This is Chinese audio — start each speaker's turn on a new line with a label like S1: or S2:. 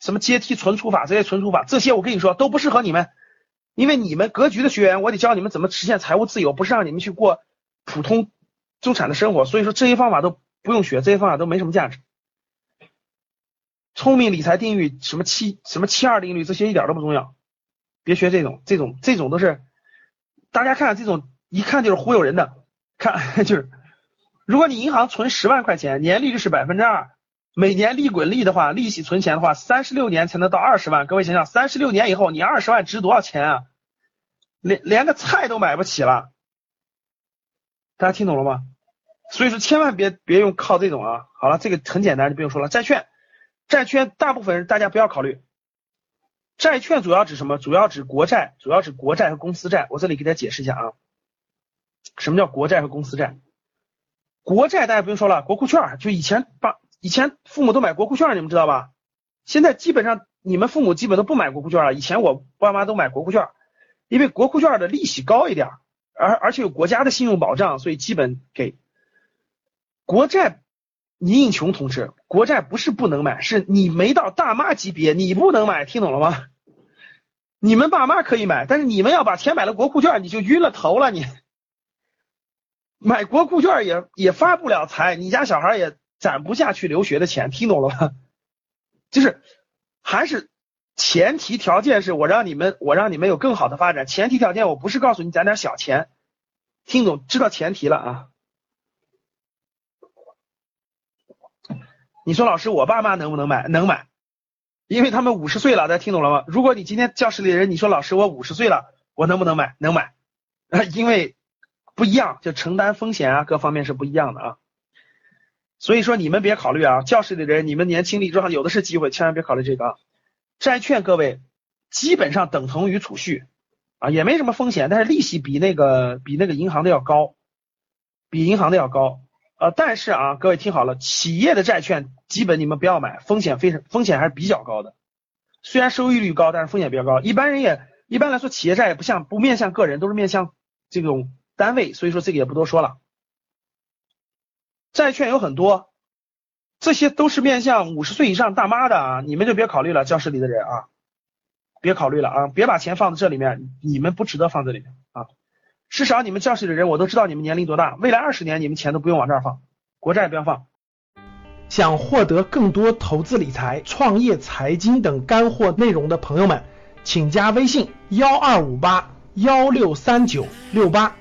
S1: 什么阶梯存储法这些存储法，这些我跟你说都不适合你们，因为你们格局的学员，我得教你们怎么实现财务自由，不是让你们去过普通中产的生活，所以说这些方法都不用学，这些方法都没什么价值。聪明理财定律，什么七什么七二定律，这些一点都不重要，别学这种，这种这种都是大家看这种一看就是忽悠人的，看 就是如果你银行存十万块钱，年利率是百分之二。每年利滚利的话，利息存钱的话，三十六年才能到二十万。各位想想，三十六年以后，你二十万值多少钱啊？连连个菜都买不起了。大家听懂了吗？所以说，千万别别用靠这种啊。好了，这个很简单，就不用说了。债券，债券大部分人大家不要考虑。债券主要指什么？主要指国债，主要指国债和公司债。我这里给大家解释一下啊，什么叫国债和公司债？国债大家不用说了，国库券就以前把。以前父母都买国库券，你们知道吧？现在基本上你们父母基本都不买国库券了。以前我爸妈都买国库券，因为国库券的利息高一点，而而且有国家的信用保障，所以基本给。国债倪应琼同志，国债不是不能买，是你没到大妈级别，你不能买，听懂了吗？你们爸妈可以买，但是你们要把钱买了国库券，你就晕了头了。你 买国库券也也发不了财，你家小孩也。攒不下去留学的钱，听懂了吗？就是还是前提条件是我让你们，我让你们有更好的发展。前提条件我不是告诉你攒点小钱，听懂知道前提了啊？你说老师，我爸妈能不能买？能买，因为他们五十岁了，大家听懂了吗？如果你今天教室里的人，你说老师我五十岁了，我能不能买？能买，因为不一样，就承担风险啊，各方面是不一样的啊。所以说你们别考虑啊，教室里的人，你们年轻力壮，有的是机会，千万别考虑这个啊。债券各位基本上等同于储蓄啊，也没什么风险，但是利息比那个比那个银行的要高，比银行的要高。呃，但是啊，各位听好了，企业的债券基本你们不要买，风险非常风险还是比较高的。虽然收益率高，但是风险比较高。一般人也一般来说，企业债也不像不面向个人，都是面向这种单位，所以说这个也不多说了。债券有很多，这些都是面向五十岁以上大妈的啊，你们就别考虑了，教室里的人啊，别考虑了啊，别把钱放在这里面，你们不值得放这里面啊。至少你们教室里的人，我都知道你们年龄多大，未来二十年你们钱都不用往这儿放，国债不要放。
S2: 想获得更多投资理财、创业、财经等干货内容的朋友们，请加微信幺二五八幺六三九六八。